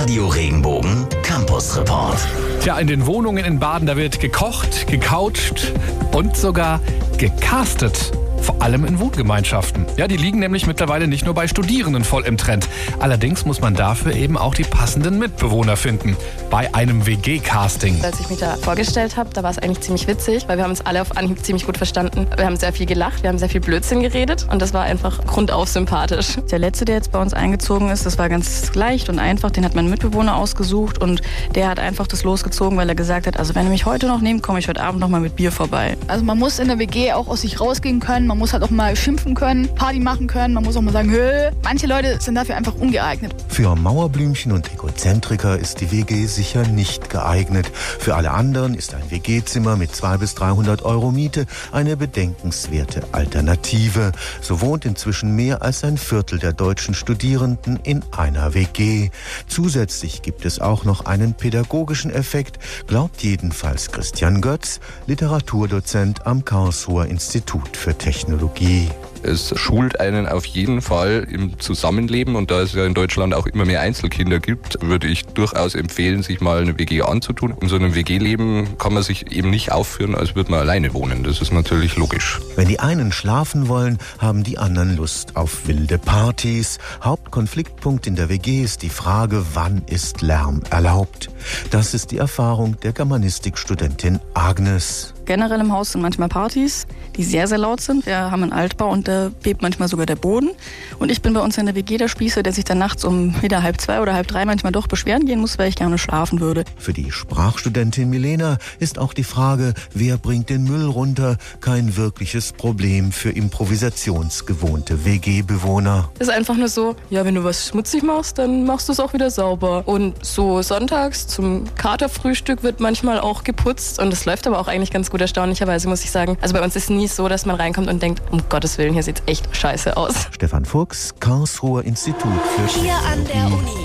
Radio Regenbogen Campus Report. Tja, in den Wohnungen in Baden, da wird gekocht, gecoucht und sogar gecastet. Vor allem in Wohngemeinschaften. Ja, die liegen nämlich mittlerweile nicht nur bei Studierenden voll im Trend. Allerdings muss man dafür eben auch die passenden Mitbewohner finden. Bei einem WG-Casting. Als ich mich da vorgestellt habe, da war es eigentlich ziemlich witzig, weil wir haben uns alle auf Anhieb ziemlich gut verstanden. Wir haben sehr viel gelacht, wir haben sehr viel Blödsinn geredet und das war einfach grundauf sympathisch. Der letzte, der jetzt bei uns eingezogen ist, das war ganz leicht und einfach. Den hat mein Mitbewohner ausgesucht und der hat einfach das losgezogen, weil er gesagt hat, also wenn ihr mich heute noch nehmt, komme ich heute Abend noch mal mit Bier vorbei. Also man muss in der WG auch aus sich rausgehen können, man muss halt auch mal schimpfen können, Party machen können, man muss auch mal sagen, Hö. manche Leute sind dafür einfach ungeeignet. Für Mauerblümchen und Egozentriker ist die WG sicher nicht geeignet. Für alle anderen ist ein WG-Zimmer mit 200 bis 300 Euro Miete eine bedenkenswerte Alternative. So wohnt inzwischen mehr als ein Viertel der deutschen Studierenden in einer WG. Zusätzlich gibt es auch noch einen pädagogischen Effekt, glaubt jedenfalls Christian Götz, Literaturdozent am Karlsruher Institut für Technologie. Es schult einen auf jeden Fall im Zusammenleben und da es ja in Deutschland auch immer mehr Einzelkinder gibt, würde ich durchaus empfehlen, sich mal eine WG anzutun. In so einem WG-Leben kann man sich eben nicht aufführen, als würde man alleine wohnen. Das ist natürlich logisch. Wenn die einen schlafen wollen, haben die anderen Lust auf wilde Partys. Hauptkonfliktpunkt in der WG ist die Frage, wann ist Lärm erlaubt? Das ist die Erfahrung der Germanistikstudentin Agnes. Generell im Haus sind manchmal Partys, die sehr, sehr laut sind. Wir haben einen Altbau und da bebt manchmal sogar der Boden. Und ich bin bei uns in der WG der Spießer, der sich dann nachts um wieder halb zwei oder halb drei manchmal doch beschweren gehen muss, weil ich gerne schlafen würde. Für die Sprachstudentin Milena ist auch die Frage, wer bringt den Müll runter, kein wirkliches Problem für improvisationsgewohnte WG-Bewohner. Es ist einfach nur so, ja, wenn du was schmutzig machst, dann machst du es auch wieder sauber. Und so sonntags zum Katerfrühstück wird manchmal auch geputzt und es läuft aber auch eigentlich ganz gut erstaunlicherweise, muss ich sagen. Also bei uns ist nie so, dass man reinkommt und denkt, um Gottes Willen, hier sieht's echt scheiße aus. Stefan Fuchs, Karlsruher Institut für Hier an der Uni.